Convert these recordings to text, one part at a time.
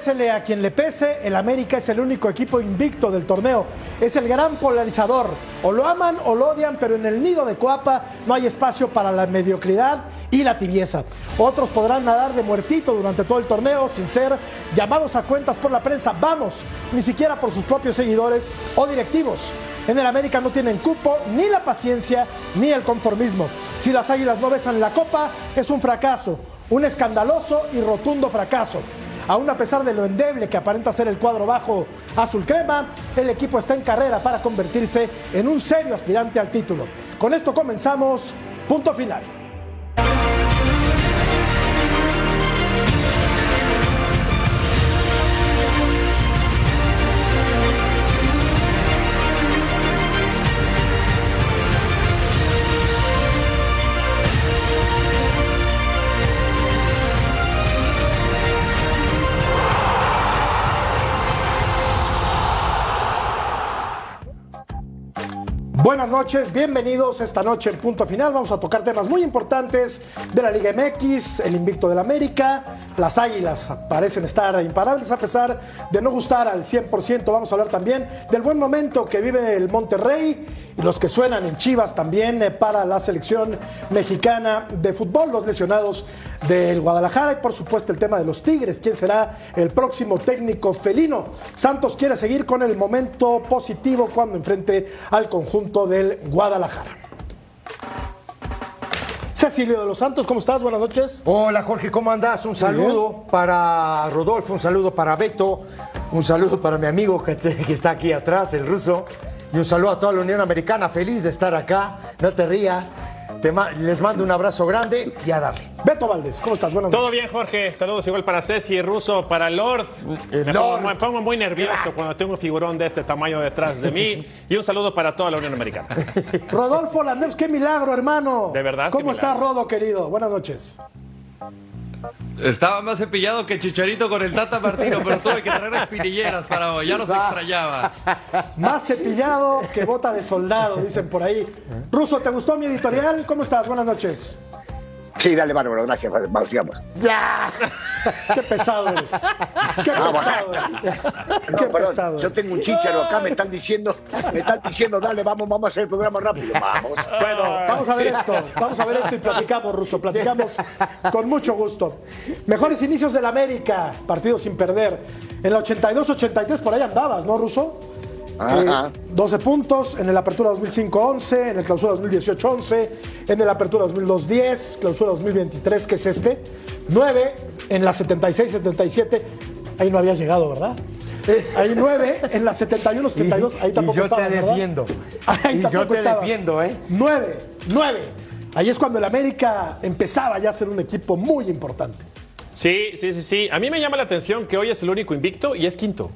Pésele a quien le pese, el América es el único equipo invicto del torneo. Es el gran polarizador. O lo aman o lo odian, pero en el nido de Coapa no hay espacio para la mediocridad y la tibieza. Otros podrán nadar de muertito durante todo el torneo sin ser llamados a cuentas por la prensa. Vamos, ni siquiera por sus propios seguidores o directivos. En el América no tienen cupo, ni la paciencia, ni el conformismo. Si las águilas no besan la copa, es un fracaso, un escandaloso y rotundo fracaso. Aún a pesar de lo endeble que aparenta ser el cuadro bajo azul crema, el equipo está en carrera para convertirse en un serio aspirante al título. Con esto comenzamos, punto final. Buenas noches, bienvenidos esta noche en Punto Final. Vamos a tocar temas muy importantes de la Liga MX, el invicto del América. Las Águilas parecen estar imparables a pesar de no gustar al 100%. Vamos a hablar también del buen momento que vive el Monterrey y los que suenan en Chivas también eh, para la selección mexicana de fútbol, los lesionados del Guadalajara y por supuesto el tema de los Tigres. ¿Quién será el próximo técnico felino? Santos quiere seguir con el momento positivo cuando enfrente al conjunto del Guadalajara. Cecilio de los Santos, ¿cómo estás? Buenas noches. Hola Jorge, ¿cómo andás? Un saludo para Rodolfo, un saludo para Beto, un saludo para mi amigo que, que está aquí atrás, el ruso, y un saludo a toda la Unión Americana, feliz de estar acá, no te rías. Te ma les mando un abrazo grande y a darle. Beto Valdés, ¿cómo estás? Buenas Todo bien, Jorge. Saludos igual para Ceci, Ruso, para Lord. Eh, Me, Lord. Pongo, me pongo muy nervioso cuando tengo un figurón de este tamaño detrás de mí. Y un saludo para toda la Unión Americana. Rodolfo Landeros, qué milagro, hermano. De verdad, ¿Cómo qué está milagro. Rodo, querido? Buenas noches. Estaba más cepillado que Chicharito con el Tata Martino, pero tuve que traer espinilleras para hoy. Ya los extrañaba. Más cepillado que bota de soldado, dicen por ahí. Ruso, ¿te gustó mi editorial? ¿Cómo estás? Buenas noches. Sí, dale, bárbaro, gracias. Vamos, sigamos. ¡Ya! ¡Qué pesado eres! ¡Qué Ah, pesado eres! No, ¡Qué perdón, pesado! yo tengo un chícharo acá, me están diciendo, me están diciendo, dale, vamos, vamos a hacer el programa rápido. Vamos. Bueno, vamos a ver esto, vamos a ver esto y platicamos, Ruso, platicamos con mucho gusto. Mejores inicios del América, partido sin perder. En la 82-83 por ahí andabas, ¿no, Ruso? Ajá. Eh, 12 puntos, en el Apertura 2005 11, en el Clausura 2018 11, en el Apertura 2002 10, Clausura 2023, que es este, 9, en la 76-77, ahí no habías llegado, ¿verdad? Ahí 9, en la 71-72, ahí Y- tampoco y yo te defiendo. Ahí Y yo te estabas. defiendo, ¿eh? 9, 9. Ahí es cuando el América empezaba ya a ser un equipo muy importante. Sí, sí, sí, sí. A mí me llama la atención que hoy es el único invicto y es quinto.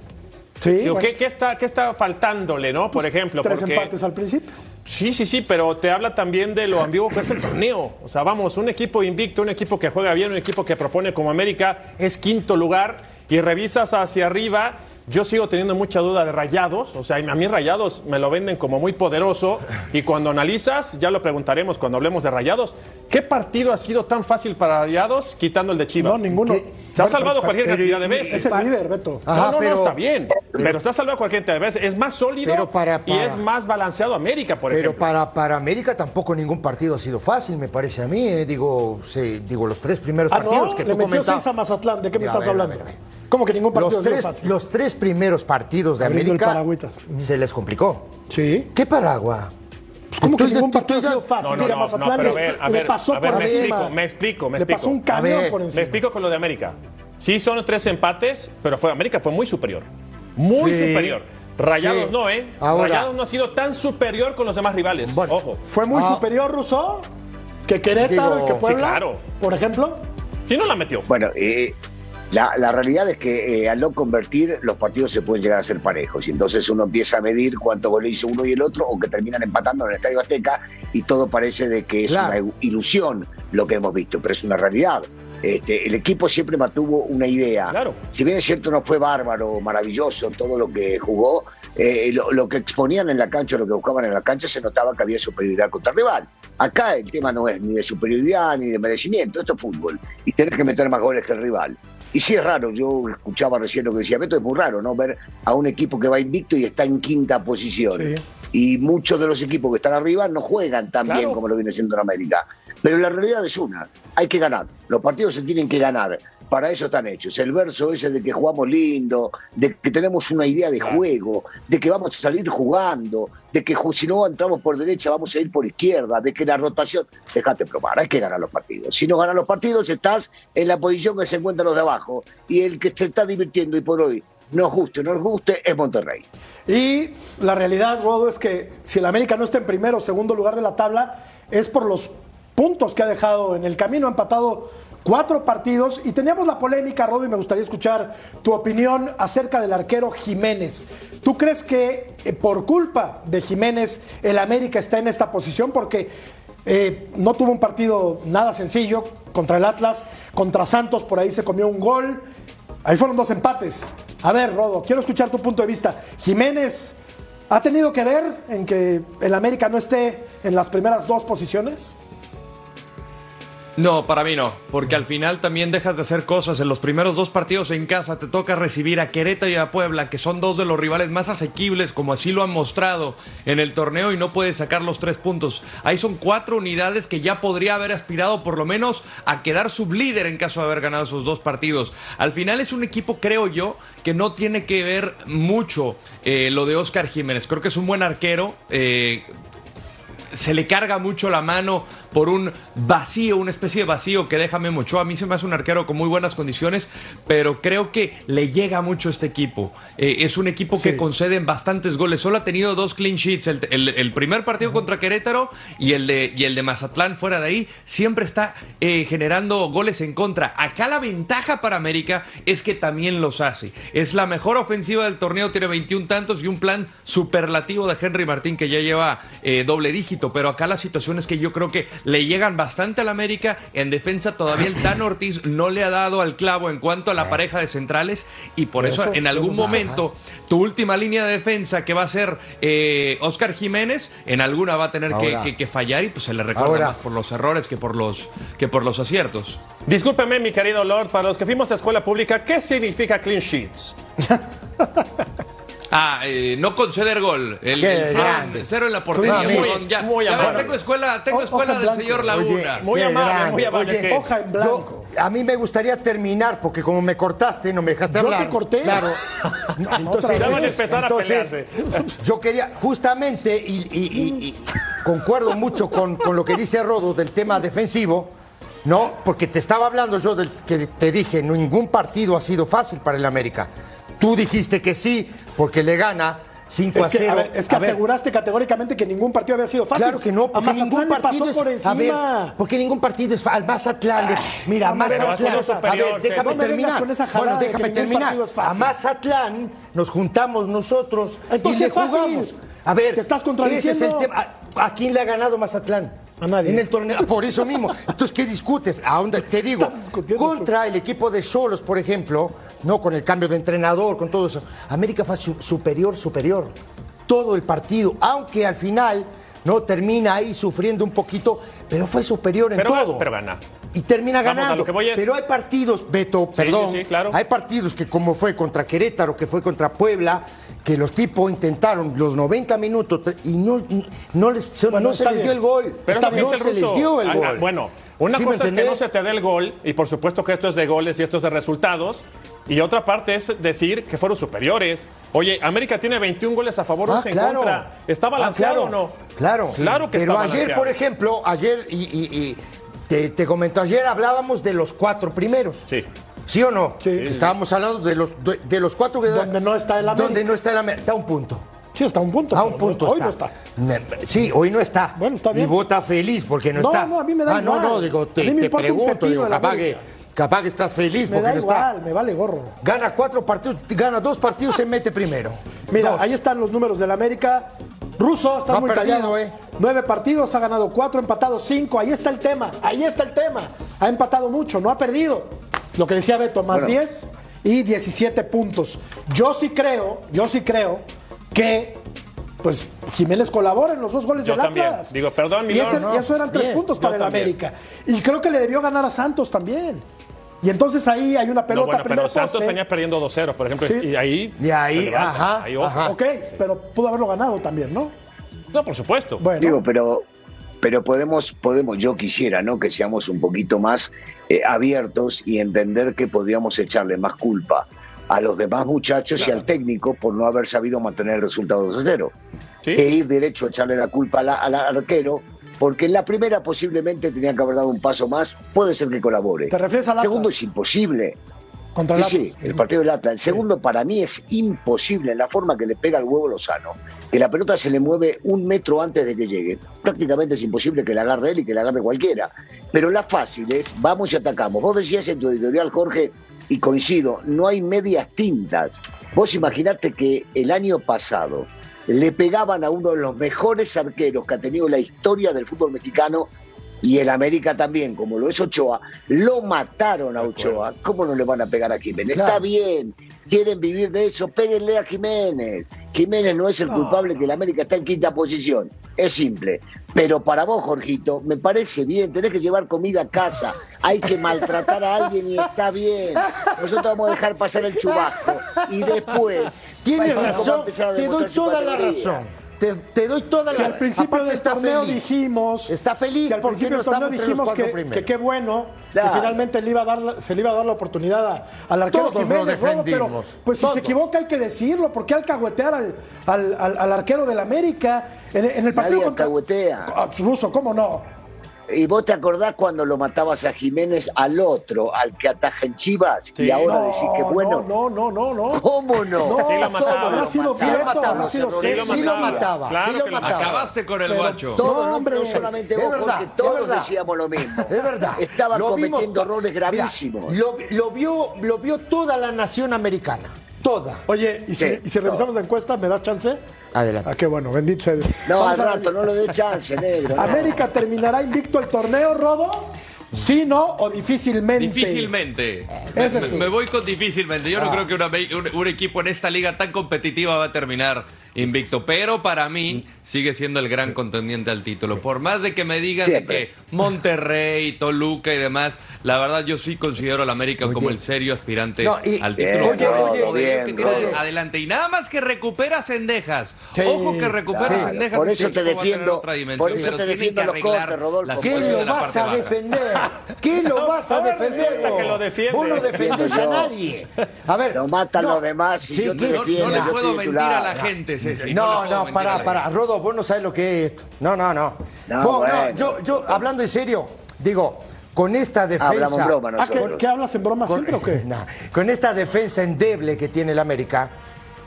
Sí, Digo, bueno, ¿qué, qué está, ¿Qué está faltándole, no? Por ejemplo. tres porque- empates al principio. Sí, sí, sí, pero te habla también de lo ambiguo que es el torneo. O sea, vamos, un equipo invicto, un equipo que juega bien, un equipo que propone como América es quinto lugar y revisas hacia arriba. Yo sigo teniendo mucha duda de Rayados, o sea, a mí Rayados me lo venden como muy poderoso y cuando analizas, ya lo preguntaremos cuando hablemos de Rayados, ¿qué partido ha sido tan fácil para Rayados quitando el de Chivas? No, ninguno. Se ha salvado cualquier pero- cantidad de y- veces. Es el líder, Beto. Ajá, no, no, pero- no, está bien. Pero se ha salvado cualquier cantidad de veces. Es más sólido Pero para- y es más balanceado América, por Pero ejemplo. para, para América tampoco ningún partido ha sido fácil, me parece a mí. eh. Digo, sí, digo, los tres primeros Ah, partidos no, que le tú metió comentabas. a Mazatlán. ¿De qué me estás a hablando? ver, a ver. ¿Cómo que ningún partido Los es tres, fácil? los tres primeros partidos de América se les complicó. Sí. ¿Qué paragua? Pues ¿Cómo que ningún partido ha sido fácil? No, no, no, Mazatlán no, pero a ver, a le ver, pasó a ver, por me encima. explico, me explico, me Le pasó un explico. Camión ver, por me encima. Me explico con lo de América. Sí, son tres empates, pero fue América fue muy superior. Muy Sí. superior. Rayados Sí. no, ¿eh? Ahora- Rayados no ha sido tan superior con los demás rivales. Bueno, Ojo. ¿Fue muy Ah. superior, Rousseau? ¿Que Querétaro Digo, y que sí, Puebla? claro. Por ejemplo. Si no la metió. Bueno, eh, la, la realidad es que eh, al no convertir, los partidos se pueden llegar a ser parejos. Y entonces uno empieza a medir cuántos goles hizo uno y el otro, o que terminan empatando en el Estadio Azteca, y todo parece de que es Claro. una ilusión lo que hemos visto, pero es una realidad. Este, el equipo siempre mantuvo una idea. Claro. Si bien es cierto, no fue bárbaro, maravilloso todo lo que jugó, eh, lo, lo que exponían en la cancha, lo que buscaban en la cancha, se notaba que había superioridad contra el rival. Acá el tema no es ni de superioridad ni de merecimiento, esto es fútbol. Y tenés que meter más goles que el rival. Y sí es raro, yo escuchaba recién lo que decía Beto, es muy raro, ¿no? Ver a un equipo que va invicto y está en quinta posición. Sí. Y muchos de los equipos que están arriba no juegan tan Claro. bien como lo viene siendo en América. Pero la realidad es una, hay que ganar. Los partidos se tienen que ganar. Para eso están hechos. El verso ese de que jugamos lindo, de que tenemos una idea de juego, de que vamos a salir jugando, de que si no entramos por derecha vamos a ir por izquierda, de que la rotación... Déjate probar, hay que ganar los partidos. Si no ganas los partidos estás en la posición que se encuentran los de abajo. Y el que se está divirtiendo y por hoy nos guste o no nos guste es Monterrey. Y la realidad, Rodo, es que si el América no está en primero o segundo lugar de la tabla, es por los puntos que ha dejado en el camino. Ha empatado cuatro partidos y teníamos la polémica, Rodo, y me gustaría escuchar tu opinión acerca del arquero Jiménez. ¿Tú crees que eh, por culpa de Jiménez el América está en esta posición? Porque eh, no tuvo un partido nada sencillo contra el Atlas, contra Santos por ahí se comió un gol. Ahí fueron dos empates. A ver, Rodo, quiero escuchar tu punto de vista. Jiménez, ¿ha tenido que ver en que el América no esté en las primeras dos posiciones? No, para mí no, porque al final también dejas de hacer cosas. En los primeros dos partidos en casa te toca recibir a Querétaro y a Puebla, que son dos de los rivales más asequibles, como así lo han mostrado en el torneo, y no puedes sacar los tres puntos. Ahí son cuatro unidades que ya podría haber aspirado por lo menos a quedar sublíder en caso de haber ganado esos dos partidos. Al final es un equipo, creo yo, que no tiene que ver mucho eh, lo de Oscar Jiménez. Creo que es un buen arquero. eh, se le carga mucho la mano por un vacío, una especie de vacío que deja Memo Ochoa. A mí se me hace un arquero con muy buenas condiciones, pero creo que le llega mucho a este equipo. Eh, es un equipo que concede bastantes goles. Solo ha tenido dos clean sheets. El, el- el primer partido contra Querétaro y el, de, y el de Mazatlán fuera de ahí. Siempre está eh, generando goles en contra. Acá la ventaja para América es que también los hace. Es la mejor ofensiva del torneo, tiene 21 tantos y un plan superlativo de Henry Martín que ya lleva eh, doble dígito. Pero acá la situación es que yo creo que le llegan bastante al América. En defensa todavía el Tan Ortiz no le ha dado al clavo en cuanto a la pareja de centrales y por eso, Eso, en algún momento tu última línea de defensa que va a ser eh, Oscar Jiménez, en alguna va a tener que, Ahora. que- que fallar y pues se le recuerda Ahora. más por los errores que por los, que por los aciertos. Discúlpeme, mi querido Lord, para los que fuimos a escuela pública, ¿qué significa clean sheets? Ah, eh, no conceder gol. El, cero, grande. en- cero en la portería. Muy- Huevón, ya, muy ya ves, tengo escuela, tengo escuela del señor Laguna. Muy amable, grande. muy amable, Oye, que- Hoja en blanco. yo- a mí me gustaría terminar, porque como me cortaste, no me dejaste Yo te hablar. corté. Claro. Entonces, vez. Ya van a empezar a entonces, yo quería, justamente, y, y- y- y concuerdo mucho con, con lo que dice Rodo del tema defensivo, ¿no? Porque te estaba hablando yo del que te dije, ningún partido ha sido fácil para el América. Tú dijiste que sí, porque le gana 5 a Es que, 0. a ver, es que A ver, aseguraste categóricamente que ningún partido había sido fácil. Claro que no, A porque Mazatlán ningún partido pasó es por a encima. ver, porque ningún partido es al Mazatlán. le- mira, vengas Mazatlán. A ver, déjame no terminar. bueno, déjame terminar. A. Mazatlán nos juntamos nosotros Entonces y le jugamos. A ver, Te estás ese contradiciendo. es el tema. ¿A, a quién le ha ganado Mazatlán? A nadie. En el torneo. Por eso mismo. Entonces, ¿qué discutes? ¿A dónde te digo? Contra el equipo de Solos, por ejemplo, no con el cambio de entrenador, con todo eso. América fue su- superior, superior. Todo el partido, aunque al final no termina ahí sufriendo un poquito, pero fue superior en Pero todo. pero gana. Y termina Vamos, ganando. Pero hay partidos, Beto, Sí, perdón. sí, sí, claro. Hay partidos que como fue contra Querétaro, que fue contra Puebla, que los tipos intentaron los 90 minutos y no, no, les, Bueno, no se les bien. dio el gol. Pero no se les dio el gol. ah, Bueno, una ¿Sí me cosa es que no se te dé el gol, y por supuesto que esto es de goles y esto es de resultados. Y otra parte es decir que fueron superiores. Oye, América tiene 21 goles a favor, Ah, 11 en claro. contra. ¿Está Ah, balanceado claro, o no? Claro. Claro que Pero está ayer, balanceado. por ejemplo, ayer, y, y- y te, te comento, ayer hablábamos de los cuatro primeros. Sí. ¿Sí o no? Sí. Estábamos hablando de los, de, de los cuatro que Donde no está el América. Donde no está el América. Está a un punto. Sí, está a un punto. A un punto Hoy está. no está. Sí, hoy no está. Bueno, está bien. Y vota feliz porque no, No, está. no, a mí me da ah, no, igual. no, digo, te, te pregunto, digo, capaz que. Capaz que estás feliz Me porque da no igual, está. me vale gorro. Gana cuatro partidos, gana dos partidos, se mete primero. Mira, Dos. ahí están los números del América. Ruso está No muy perdido, callado. eh. Nueve partidos, ha ganado cuatro, empatado cinco. Ahí está el tema. Ahí está el tema. Ha empatado mucho, no ha perdido. Lo que decía Beto, más Bueno. 10 y 17 puntos. Yo sí creo, yo sí creo que pues Jiménez colabora en los dos goles Yo del también. Atlas. Digo, perdón, mi y, ese- Lord, y eso eran tres Bien, puntos yo para el también. América. Y creo que le debió ganar a Santos también. Y entonces ahí hay una No, pelota bueno, primer pero Santos poste. venía perdiendo 2-0, por ejemplo, Sí. y ahí. Y ahí, ajá, ahí, ojo. ajá. Ok, pero pudo haberlo ganado también, ¿no? No, por supuesto. Bueno, Digo, pero, pero podemos, podemos, yo quisiera, ¿no? Que seamos un poquito más eh, abiertos y entender que podríamos echarle más culpa a los demás muchachos y al técnico por no haber sabido mantener el resultado 2-0. Sí. Que ir derecho a echarle la culpa al, al arquero, porque en la primera posiblemente tenía que haber dado un paso más, puede ser que colabore. ¿Te refieres Atlas? Segundo es imposible. Contra el Sí, el partido del Atlas. El segundo para mí es imposible en la forma que le pega el huevo Lozano, que la pelota se le mueve un metro antes de que llegue. Prácticamente es imposible que la agarre él y que la agarre cualquiera. Pero la fácil es, vamos y atacamos. Vos decías en tu editorial, Jorge, y coincido, no hay medias tintas. Vos imaginate que el año pasado le pegaban a uno de los mejores arqueros que ha tenido la historia del fútbol mexicano y el América también, como lo es Ochoa, lo mataron a Ochoa. ¿Cómo no le van a pegar a Jiménez? Claro. Está bien, quieren vivir de eso, péguenle a Jiménez. Jiménez no es el culpable que el América está en quinta posición. Es simple. Pero para vos, Jorgito, me parece bien, tenés que llevar comida a casa, hay que maltratar a alguien y está bien. Nosotros vamos a dejar pasar el chubasco y después. Tienes razón, te doy toda la razón. Te, te doy toda Si la al principio Aparte del está torneo feliz. dijimos. Está feliz si al porque principio no del torneo estamos entre los dijimos cuatro que, primeros. que qué bueno Claro. que finalmente le iba a dar, se le iba a dar la oportunidad a- al arquero Todos lo Jiménez, Rodo, pero pues si Todos. se equivoca hay que decirlo, porque alcahuetear al, al, al, al arquero del América en, en el partido Nadie contra alcahuetea. Ah, Ruso, ¿cómo no? ¿Y vos te acordás cuando lo matabas a Jiménez al otro, al que ataja en Chivas? Y ahora no, decís que bueno. No, no, no, no. no. ¿Cómo no? No, Sí lo mataba. Habrá lo sido mataban. Prieto, mataba, Sí, errores César. sí lo mataba. mataba. Claro sí lo que lo mataba. Acabaste con el Pero guacho. Todos, No, no, hombre. no solamente vos, verdad, porque todos decíamos lo mismo. Es verdad. Estaban Lo cometiendo to- errores Mira, gravísimos. lo, lo vio, lo vio toda la nación americana. Toda. Oye, ¿y si, Sí, y si revisamos la encuesta, me das chance? Adelante. Ah, qué bueno, bendito sea Dios. no, Vamos al a rato, no le dé chance, negro. no. ¿América terminará invicto el torneo, Rodo? ¿Sí, no o difícilmente? Difícilmente. Me, es me- voy con difícilmente. Yo no creo que una un, un equipo en esta liga tan competitiva va a terminar invicto. Pero para mí sigue siendo el gran contendiente al título. Por más de que me digan de que Monterrey, Toluca y demás, la verdad yo sí considero al América como el serio aspirante No, y- al Bien, título. oye, el oye, poderío bien, adelante. Y nada más que recupera Cendejas. Sí, Ojo que recupera claro. Cendejas. Por eso te equipo va a tener defiendo, otra dimensión, por eso pero te tienen defiendo que los arreglar cortes, Rodolfo. ¿Qué ¿Qué cosas lo vas a baja. defender? ¿Qué lo vas a defender? Vos no defendés a nadie. A ver. Lo matan los demás y yo te ¿qué? No, defiendo. no le yo puedo mentir a la gente, No, no, para. gente. Rodo, vos no sabes lo que es esto. No, no, no. No, Vos, bueno. yo, yo, hablando en serio, digo, con esta defensa. Hablamos en broma Ah, ¿qué, nosotros. qué hablas en broma con, siempre o qué? Nah, con esta defensa endeble que tiene el América,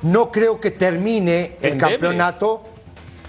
no creo que termine el ¿Endeble? campeonato.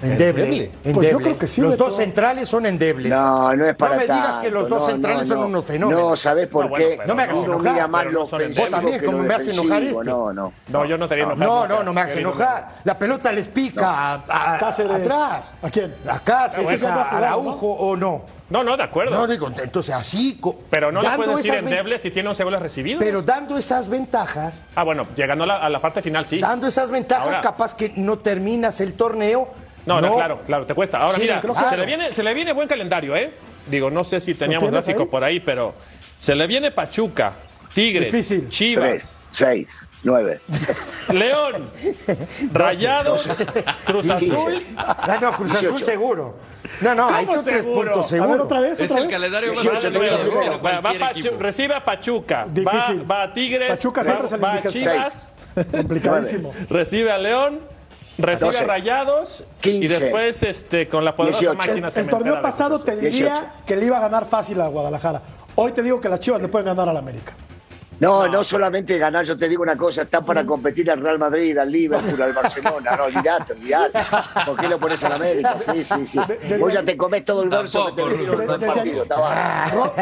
Endeble. ¿Endeble? Pues yo creo que sí, Los dos centrales son endebles. No, no es para No me digas tanto, que los dos no, centrales no, son no. unos fenómenos. No, ¿sabés por No, bueno, qué? No me hagas enojar, más pero lo no son ofensivo Vos también, como me hace enojar este. No, no. No, yo no te haría enojar. No, no, no me hagas enojar. La pelota les pica a- a- Cáceres. atrás. ¿A quién? A Cáceres, a Araujo o no. No, no, de acuerdo. No digo, entonces así. pero no le puedes decir endeble si tiene 11 goles recibidos. Pero dando esas ventajas, Ah, bueno, llegando a la, a la parte final, sí. dando esas ventajas, Ahora- capaz que no terminas el torneo. No, no, claro, claro, te cuesta. Ahora Sí, mira, claro. se, le viene, se le viene buen calendario, ¿eh? Digo, no sé si teníamos gráfico ahí? por ahí, pero se le viene Pachuca, Tigres, Difícil. Chivas, Tres, seis, nueve. León, Rayados, Cruz Azul. Ah, no, Cruz Azul 18. seguro. No, no, ahí ¿Cómo son tres seguro? puntos A seguro. ver, otra vez, Es el calendario más 18 complicado te voy a que dar. tiene Va- va cualquier Pachu- equipo. recibe a Pachuca, va, Difícil. va a Tigres, Pachuca va, va a Chivas, Complicadísimo. recibe a León, recibe 12, a Rayados y 15, después este, con la poderosa 18. máquina El, el cementera torneo pasado te diría 18. que le iba a ganar fácil a Guadalajara. Hoy te digo que las Chivas le pueden ganar al América. No, no solamente ganar, yo te digo una cosa, está para competir al Real Madrid, al Liverpool, al Barcelona, no, olvidate, olvidate. ¿Por qué lo pones a la América? Sí, sí, sí. Vos ya te comés todo el verso que te el partido,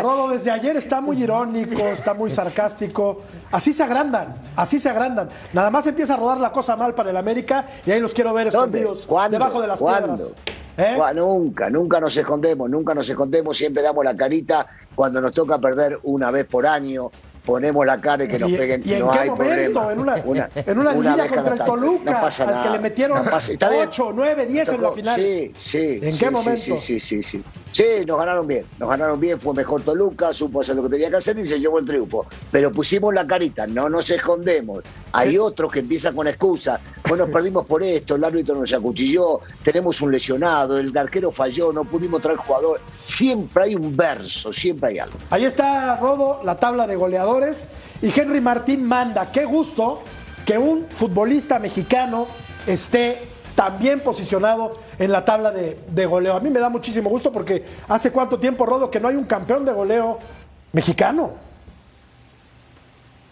Rodo, desde ayer está muy irónico, está muy sarcástico. Así se agrandan, así se agrandan. Nada más empieza a rodar la cosa mal para el América y ahí los quiero ver escondidos ¿Cuándo? debajo de las ¿Cuándo? piedras. ¿Eh? Nunca, nunca nos escondemos, nunca nos escondemos, siempre damos la carita cuando nos toca perder una vez por año, ponemos la cara y que nos ¿Y- peguen, y en no qué hay momento? problema. En una- en una liguilla vez contra el. Toluca, no al que le metieron no pasa- está bien. ocho, nueve, diez en la final. Sí, sí. ¿En sí, qué momento? Sí, sí, sí, sí. Sí, nos ganaron bien, nos ganaron bien, fue mejor Toluca, supo hacer lo que tenía que hacer y se llevó el triunfo. Pero pusimos la carita, no nos escondemos. Hay otros que empiezan con excusas, bueno, perdimos por esto, el árbitro nos acuchilló, tenemos un lesionado, el arquero falló, no pudimos traer jugador. Siempre hay un verso, siempre hay algo. Ahí está, Rodo, la tabla de goleadores. Y Henry Martín manda. Qué gusto que un futbolista mexicano esté también posicionado en la tabla de, de goleo. A mí me da muchísimo gusto porque hace cuánto tiempo, Rodo, que no hay un campeón de goleo mexicano.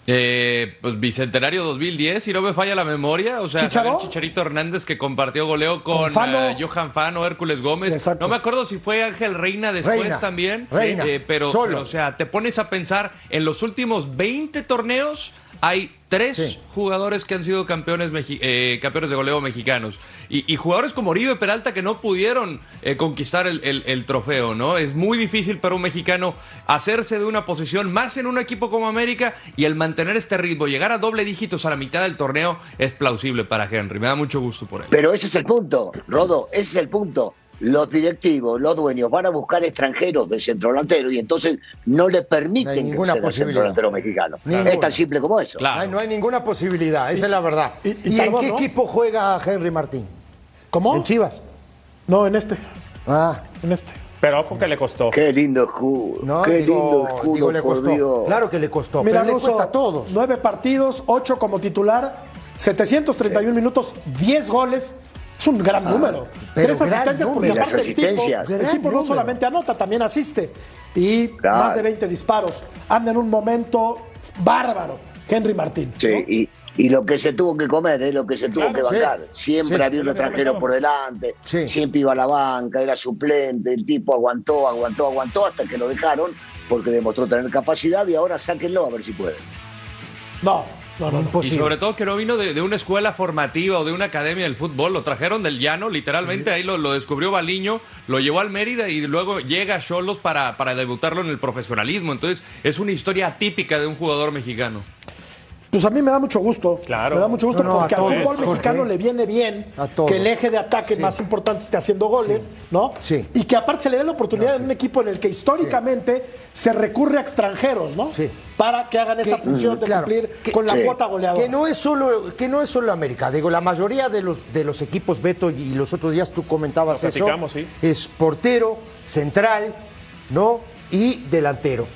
Eh, pues Bicentenario 2010, si no me falla la memoria. O sea, ¿Chicharo? Javier Chicharito Hernández que compartió goleo con, Fano. eh, Johan Fano, Hércules Gómez. Exacto. No me acuerdo si fue Ángel Reina después Reina. también. Reina. Eh, pero, Solo. pero, o sea, te pones a pensar, en los últimos 20 torneos hay tres Sí. jugadores que han sido campeones, eh, campeones de goleo mexicanos. Y, y jugadores como Oribe Peralta que no pudieron eh, conquistar el, el- el trofeo, ¿no? Es muy difícil para un mexicano hacerse de una posición más en un equipo como América y el mantener este ritmo, llegar a doble dígitos a la mitad del torneo es plausible para Henry. Me da mucho gusto por él. Pero ese es el punto, Rodo, ese es el punto. Los directivos, los dueños van a buscar extranjeros de centro delantero y entonces no le No permiten ninguna al centro posibilidad. delantero mexicano. Ninguna. Es tan simple como eso. Claro. Ay, no hay ninguna posibilidad, esa es la verdad. y- ¿Y, y tardó, en qué ¿no? equipo juega Henry Martín? ¿Cómo? ¿En Chivas? No, en este. Ah, En este. Pero ojo que le costó. Qué lindo escudo, no, qué digo, lindo escudo, digo, le costó. Dios. Claro que le costó, Mira, pero le cuesta a todos. Nueve partidos, ocho como titular, 731 minutos, 10 goles. Es un gran número. Ah, pero Tres asistencias porque número. aparte Las el tipo, asistencias. el tipo no número. solamente anota, también asiste. Y Claro. más de 20 disparos. Anda en un momento bárbaro. Henry Martín. Sí, ¿no? y, y lo que se tuvo que comer, ¿eh? lo que se tuvo Claro, que bancar. sí, Siempre sí. había un extranjero por delante, Sí. siempre iba a la banca, era suplente, el tipo aguantó, aguantó, aguantó hasta que lo dejaron porque demostró tener capacidad y ahora sáquenlo a ver si puede. No, no, no. no. Y sobre todo que no vino de, de una escuela formativa o de una academia del fútbol, lo trajeron del llano, literalmente ahí lo, lo descubrió Baliño, lo llevó al Mérida y luego llega a Cholos para, para debutarlo en el profesionalismo. Entonces es una historia atípica de un jugador mexicano. Pues a mí me da mucho gusto. Claro. Me da mucho gusto No, no, porque a al todos, fútbol Jorge. mexicano le viene bien A todos. que el eje de ataque Sí. más importante esté haciendo goles, ¿no? Sí. Y que aparte se le dé la oportunidad en un equipo en el que históricamente se recurre a extranjeros, ¿no? Sí. Para que hagan esa función de claro. cumplir Que- con la Sí. cuota goleadora. Que no es solo, que no es solo América. Digo, la mayoría de los, de los equipos, Beto, y los otros días tú comentabas eso. sí. Es portero, central, ¿no? Y delantero.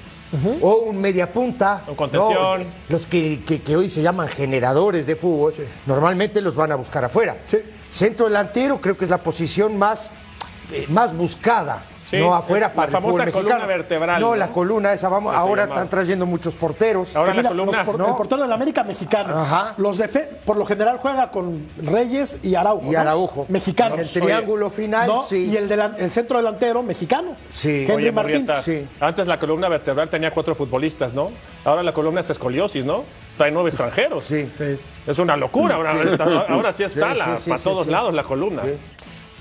O un media punta. O contención. ¿no? Los que, que- que hoy se llaman generadores de fútbol, normalmente los van a buscar afuera. Sí. Centro delantero creo que es la posición más, eh, más buscada. Sí, no afuera para la el fútbol famosa mexicano. columna vertebral, No, ¿no? la columna esa, vamos, ahora están trayendo muchos porteros. Ahora la columna. los por- ¿no? El portero de la América mexicano. Ajá. Los de fe, por lo general juega con Reyes y Araujo. Y ¿no? Araujo. Mexicanos. En el triángulo final, ¿no? sí. Y el, delan- el centro delantero mexicano. Sí. Henry Oye, Martín. Murrieta, sí. antes la columna vertebral tenía cuatro futbolistas, ¿no? Ahora la columna es escoliosis, ¿no? Trae nueve extranjeros. Sí. Sí. Es una locura. Ahora, está- ahora sí está Sí, la- para sí, todos sí. lados la columna.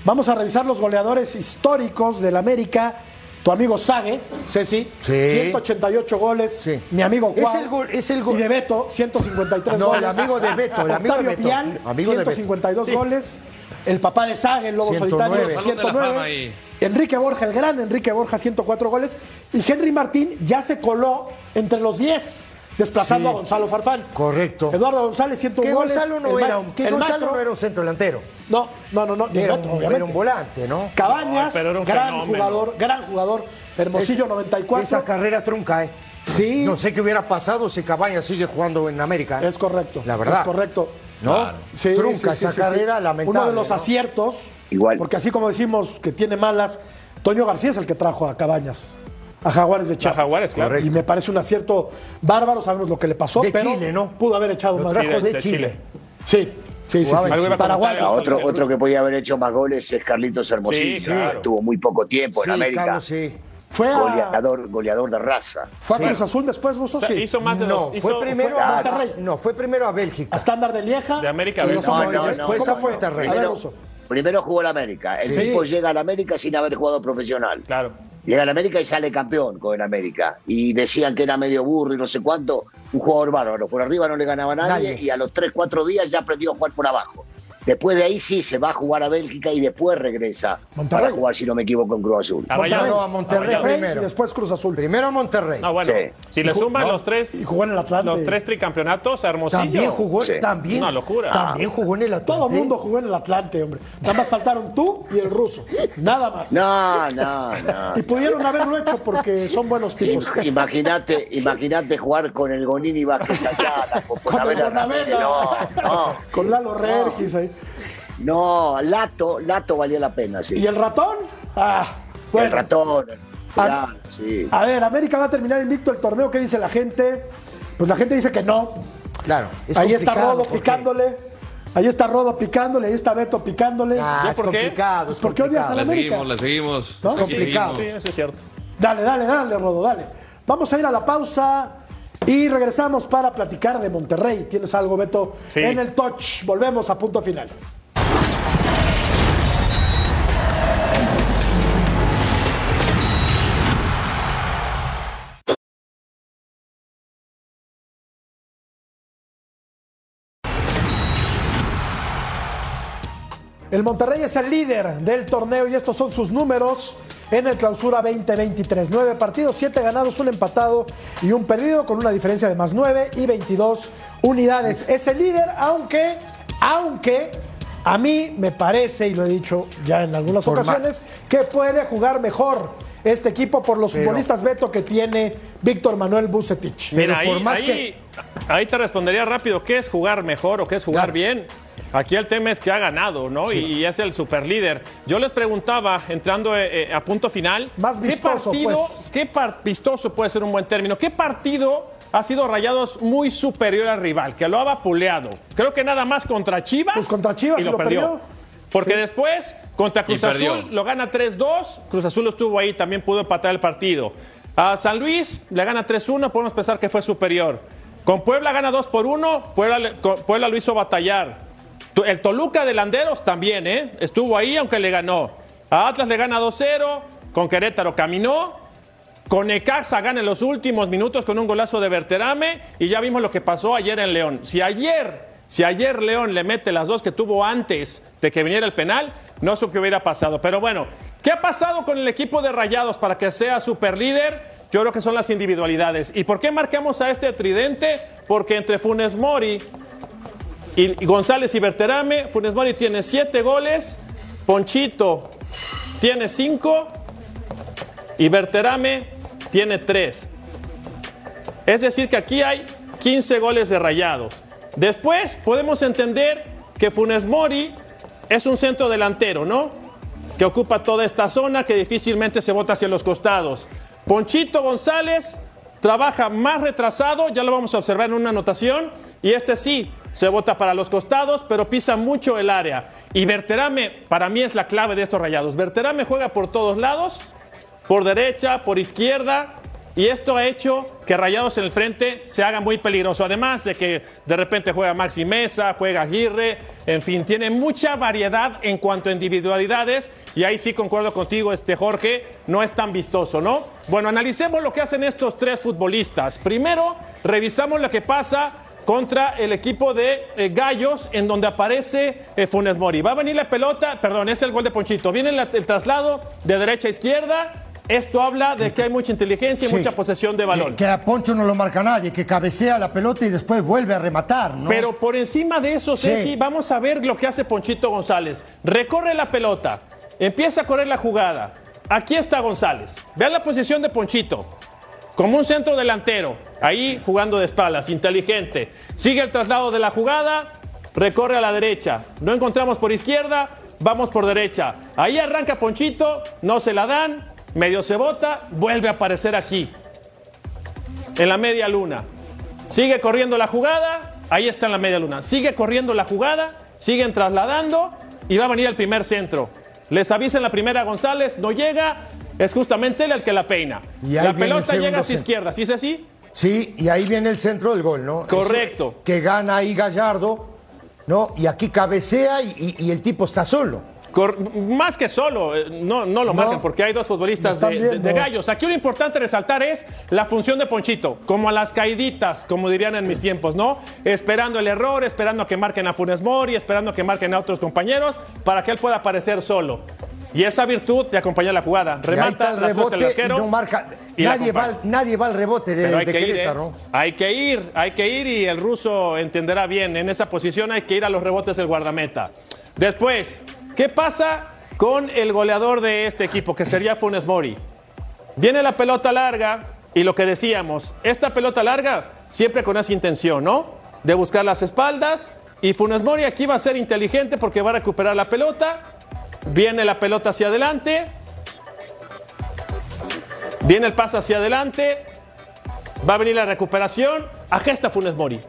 Vamos a revisar los goleadores históricos del América. Tu amigo Sague, Ceci, Sí. 188 goles. Sí. Mi amigo Es Cuau. el gol- es el gol- Y de Beto, 153 No, goles. el amigo de Beto, el amigo de Octavio Beto. Pial, Amigo de Beto. 152 goles. El papá de Sague, el Lobo 109. Solitario, Salón de la 109. fama ahí. Enrique Borja, el gran Enrique Borja, 104 goles. Y Henry Martín ya se coló entre los 10, desplazando Sí. a Gonzalo Farfán. Correcto. Eduardo González, 101 Que goles. Gonzalo no El era un, que el Gonzalo no era un centro delantero. No, no, no, no. ni Era Beto, un, obviamente. era un volante, ¿no? Cabañas, pero gran fenómeno. jugador, gran jugador. Hermosillo, Es- 94. Esa carrera trunca, ¿eh? Sí. No sé qué hubiera pasado si Cabañas sigue jugando en América. ¿eh? Es correcto. La verdad. Es correcto. ¿No? Claro. Sí, trunca sí, esa sí, sí. carrera, lamentable. Uno de los ¿no? aciertos. Igual. Porque así como decimos que tiene malas, Toño García es el que trajo a Cabañas. A Jaguares de A Chiapas. Jaguares, claro. Y me parece un acierto bárbaro, sabemos lo que le pasó, De pero Chile, ¿no? pudo haber echado Lo más. trajo Sí, de- Chile. Chile. Sí, sí, sí. Sí. a Paraguay. otro, otro que podía haber hecho más goles es Carlitos Hermosillo. Sí, claro. Tuvo muy poco tiempo Sí, en América. Carlos, sí. Fue a, Goleador, goleador de raza. fue a. Cruz Azul después, Russo, O sea, sí. hizo más de No, dos. fue hizo- primero fue a a Monterrey. No, fue primero a Bélgica. A Standard de Lieja. De América, y No, no, no, después ¿Cómo a? Monterrey. A Primero, primero jugó la América. El Sí. tipo llega a la América sin haber jugado profesional. Claro. Llega a la América y sale campeón con el América. Y decían que era medio burro y no sé cuánto. Un jugador bárbaro. Por arriba no le ganaba a nadie, Nadie. y a los 3, 4 días ya aprendió a jugar por abajo. Después de ahí sí se va a jugar a Bélgica y después regresa Monterrey. para jugar, si no me equivoco, en Cruz Azul. No, no, a Monterrey. Monterrey primero. y después Cruz Azul. Primero a Monterrey. No, bueno, Sí. si le suman no, los tres, y jugó en el Atlante. los tres tricampeonatos, hermosillo. También jugó, Sí. también. Una locura. También jugó en el Atlante. Todo el mundo jugó en el Atlante, hombre. Nada más faltaron tú y el ruso. Nada más. No, no, no. Y pudieron haberlo hecho porque son buenos tipos. Im- Imagínate, imagínate jugar con el Gonini Vázquez allá, con, Con Bonavena. No, no, Con Lalo Regis ahí. No, Lato, Lato valía la pena, sí. ¿Y el ratón? Ah, bueno. el ratón, Ah. claro, sí. A ver, América va a terminar invicto el torneo. ¿Qué dice la gente? Pues la gente dice que no. Claro. es ahí está Rodo porque- picándole. Ahí está Rodo picándole. Ahí está Beto picándole. Ah, ¿Yo es por qué? complicado. Pues es porque odias a complicado. la La América. seguimos, la seguimos. ¿No? Sí, complicado. Sí, eso es cierto. Dale, dale, dale, Rodo, dale. Vamos a ir a la pausa y regresamos para platicar de Monterrey. ¿Tienes algo, Beto? Sí. En el touch. Volvemos a punto final. El Monterrey es el líder del torneo y estos son sus números en el clausura 2023. Nueve partidos, siete ganados, un empatado y un perdido con una diferencia de más nueve y 22 unidades. Es el líder, aunque, aunque a mí me parece, y lo he dicho ya en algunas Por ocasiones, que puede jugar mejor este equipo por los Pero- futbolistas Beto que tiene Víctor Manuel Bucetich. Pero ahí, por más ahí- que- ahí te respondería rápido, ¿qué es jugar mejor o qué es jugar Claro. bien? Aquí el tema es que ha ganado, ¿no? Y, y es el superlíder. Yo les preguntaba, entrando eh, eh, a punto final, Más vistoso, ¿qué partido, pues. qué par- vistoso puede ser un buen término? ¿Qué partido ha sido Rayados muy superior al rival, que lo ha vapuleado? Creo que nada más contra Chivas. Pues contra Chivas y lo, lo perdió. perdió. Porque después, contra Cruz. Azul, lo gana 3-2. Cruz Azul estuvo ahí, también pudo empatar el partido. A San Luis le gana 3-1, podemos pensar que fue superior. Con Puebla gana 2 por 1, Puebla, le- con- Puebla lo hizo batallar. El Toluca de Landeros también, ¿eh? Estuvo ahí aunque le ganó. A Atlas le gana 2-0, con Querétaro caminó. Con Necaxa gana en los últimos minutos con un golazo de Berterame y ya vimos lo que pasó ayer en León. Si ayer, si ayer León le mete las dos que tuvo antes de que viniera el penal, no sé qué hubiera pasado. Pero bueno, ¿qué ha pasado con el equipo de Rayados para que sea superlíder? Yo creo que son las individualidades. ¿Y por qué marcamos a este tridente? Porque entre Funes Mori y González y Berterame, Funes Mori tiene siete goles, Ponchito tiene cinco y Berterame tiene 3. Es decir, que aquí hay 15 goles de rayados. Después podemos entender que Funes Mori es un centro delantero, ¿no? Que ocupa toda esta zona, que difícilmente se bota hacia los costados. Ponchito González trabaja más retrasado, ya lo vamos a observar en una anotación, y este sí se bota para los costados, pero pisa mucho el área. Y Berterame, para mí, es la clave de estos rayados. Berterame juega por todos lados, por derecha, por izquierda, y esto ha hecho que Rayados en el frente se haga muy peligroso. Además de que de repente juega Maxi Mesa, juega Aguirre, en fin, tiene mucha variedad en cuanto a individualidades, y ahí sí concuerdo contigo, este Jorge, no es tan vistoso, ¿no? Bueno, analicemos lo que hacen estos tres futbolistas. Primero, revisamos lo que pasa contra el equipo de eh, Gallos, en donde aparece eh, Funes Mori. Va a venir la pelota, perdón, es el gol de Ponchito. Viene el traslado de derecha a izquierda. Esto habla de que hay mucha inteligencia y Sí. mucha posesión de balón. Que, que a Poncho no lo marca nadie, que cabecea la pelota y después vuelve a rematar, ¿no? Pero por encima de eso, Sí. Ceci, vamos a ver lo que hace Ponchito González. Recorre la pelota, empieza a correr la jugada. Aquí está González. Vean la posición de Ponchito. Como un centro delantero, ahí jugando de espaldas, inteligente. Sigue el traslado de la jugada, recorre a la derecha. No encontramos por izquierda, vamos por derecha. Ahí arranca Ponchito, no se la dan, medio se bota, vuelve a aparecer aquí en la media luna. Sigue corriendo la jugada, ahí está en la media luna. Sigue corriendo la jugada, siguen trasladando y va a venir el primer centro. Les avisa en la primera González, no llega, es justamente él el que la peina. Y la pelota llega hacia centro. izquierda, ¿sí es así? Sí, y ahí viene el centro del gol, ¿no? Correcto. Que gana ahí Gallardo, ¿no? Y aquí cabecea y, y- y el tipo está solo. Más que solo, eh, no, no lo marcan porque hay dos futbolistas de, de, gallos. Aquí lo importante resaltar es la función de Ponchito, como a las caiditas, como dirían en mis tiempos, ¿no? Esperando el error, esperando a que marquen a Funes Mori, esperando a que marquen a otros compañeros para que él pueda aparecer solo. Y esa virtud de acompañar la jugada. Remata, el rebote el no marca. nadie, va, nadie va al rebote de, hay que ir, ¿eh? Hay que ir, hay que ir y el ruso entenderá bien. En esa posición hay que ir a los rebotes del guardameta. Después, ¿qué pasa con el goleador de este equipo, que sería Funes Mori? Viene la pelota larga y lo que decíamos, esta pelota larga siempre con esa intención, ¿no? De buscar las espaldas. Y Funes Mori aquí va a ser inteligente porque va a recuperar la pelota Viene la pelota hacia adelante. Viene el pase hacia adelante. Va a venir la recuperación. Agesta Funes Mori.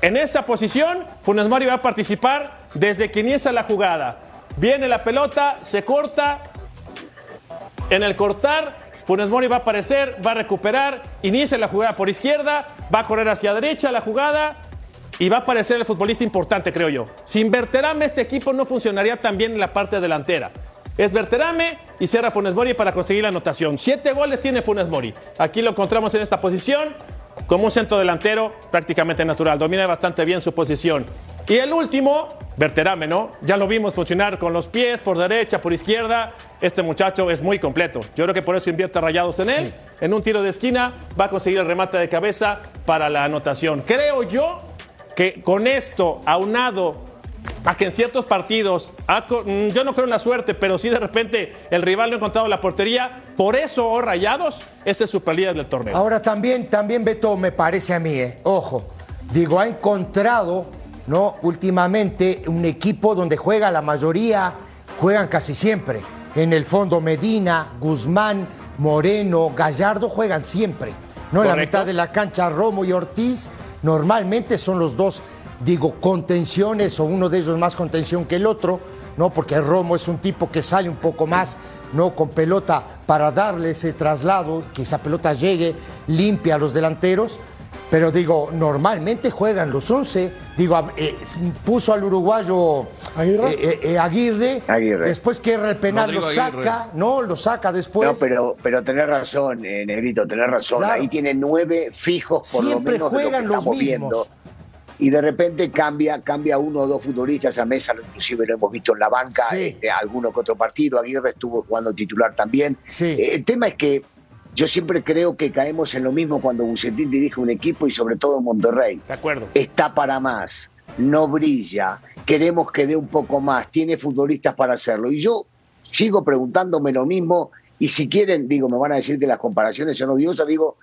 En esa posición, Funes Mori va a participar desde que inicia la jugada. Viene la pelota, se corta. En el cortar, Funes Mori va a aparecer, va a recuperar, inicia la jugada por izquierda, va a correr hacia derecha la jugada, y va a aparecer el futbolista importante, creo yo. Sin Berterame este equipo no funcionaría tan bien en la parte delantera. Es Berterame y cierra Funes Mori para conseguir la anotación. Siete goles tiene Funes Mori. Aquí lo encontramos en esta posición como un centro delantero prácticamente natural. Domina bastante bien su posición. Y el último, Berterame, ¿no? Ya lo vimos funcionar con los pies, por derecha, por izquierda. Este muchacho es muy completo. Yo creo que por eso invierte rayados en él. En un tiro de esquina va a conseguir el remate de cabeza para la anotación. Creo yo que con esto, aunado a que en ciertos partidos, mm, yo no creo en la suerte, pero sí de repente el rival no ha encontrado la portería, por eso oh, Rayados, ese es su pelea del torneo. Ahora también, también Beto, me parece a mí, eh, ojo, digo, ha encontrado, ¿no? Últimamente un equipo donde juega la mayoría, juegan casi siempre. En el fondo Medina, Guzmán, Moreno, Gallardo juegan siempre. ¿no? En la mitad de la cancha Romo y Ortiz Normalmente son los dos, digo, contenciones o uno de ellos más contención que el otro, ¿no? Porque Romo es un tipo que sale un poco más, ¿no? Con pelota para darle ese traslado, que esa pelota llegue limpia a los delanteros. Pero digo, normalmente juegan los 11. Digo, eh, puso al uruguayo Aguirre, eh, eh, después que el penal lo saca, ¿no? Lo saca después. No, pero, pero tenés razón, Negrito, tenés razón. Ahí tiene nueve fijos por lo menos juegan los mismos. Y de repente cambia, cambia uno o dos futbolistas a mesa, inclusive lo hemos visto en la banca, este, alguno que otro partido. Aguirre estuvo jugando titular también. el tema es que yo siempre creo que caemos en lo mismo cuando Bucetín dirige un equipo y sobre todo Monterrey. De acuerdo. Está para más, no brilla, queremos que dé un poco más, tiene futbolistas para hacerlo. Y yo sigo preguntándome lo mismo y si quieren, digo, me van a decir que las comparaciones son odiosas, digo,